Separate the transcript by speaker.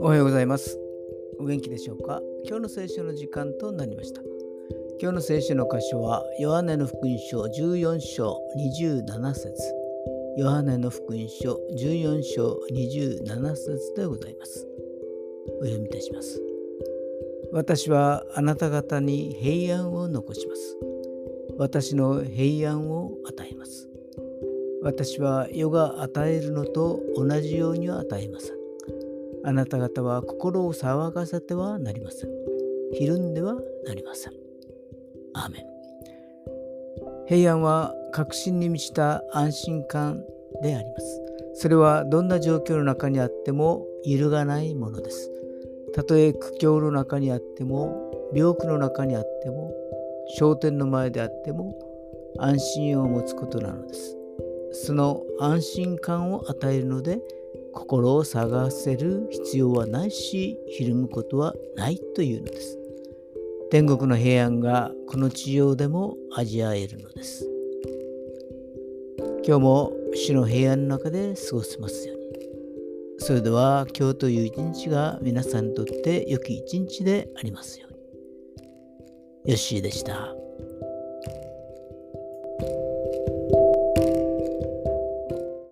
Speaker 1: おはようございます。お元気でしょうか？今日の聖書の時間となりました。今日の聖書の箇所はヨハネの福音書14章27節。ヨハネの福音書14章27節でございます。お読みいたします。私はあなた方に平安を残します。私の平安を与えます。私は世が与えるのと同じようには与えません。あなた方は心を騒がせてはなりません。ひるんではなりません。アーメン。平安は確信に満ちた安心感であります。それはどんな状況の中にあっても揺るがないものです。たとえ苦境の中にあっても病苦の中にあっても商店の前であっても安心を持つことなのです。その安心感を与えるので心を探せる必要はないしひるむことはないというのです。天国の平安がこの地上でも味わえるのです。今日も主の平安の中で過ごせますように。それでは今日という一日が皆さんにとって良き一日でありますように。よッしーでした。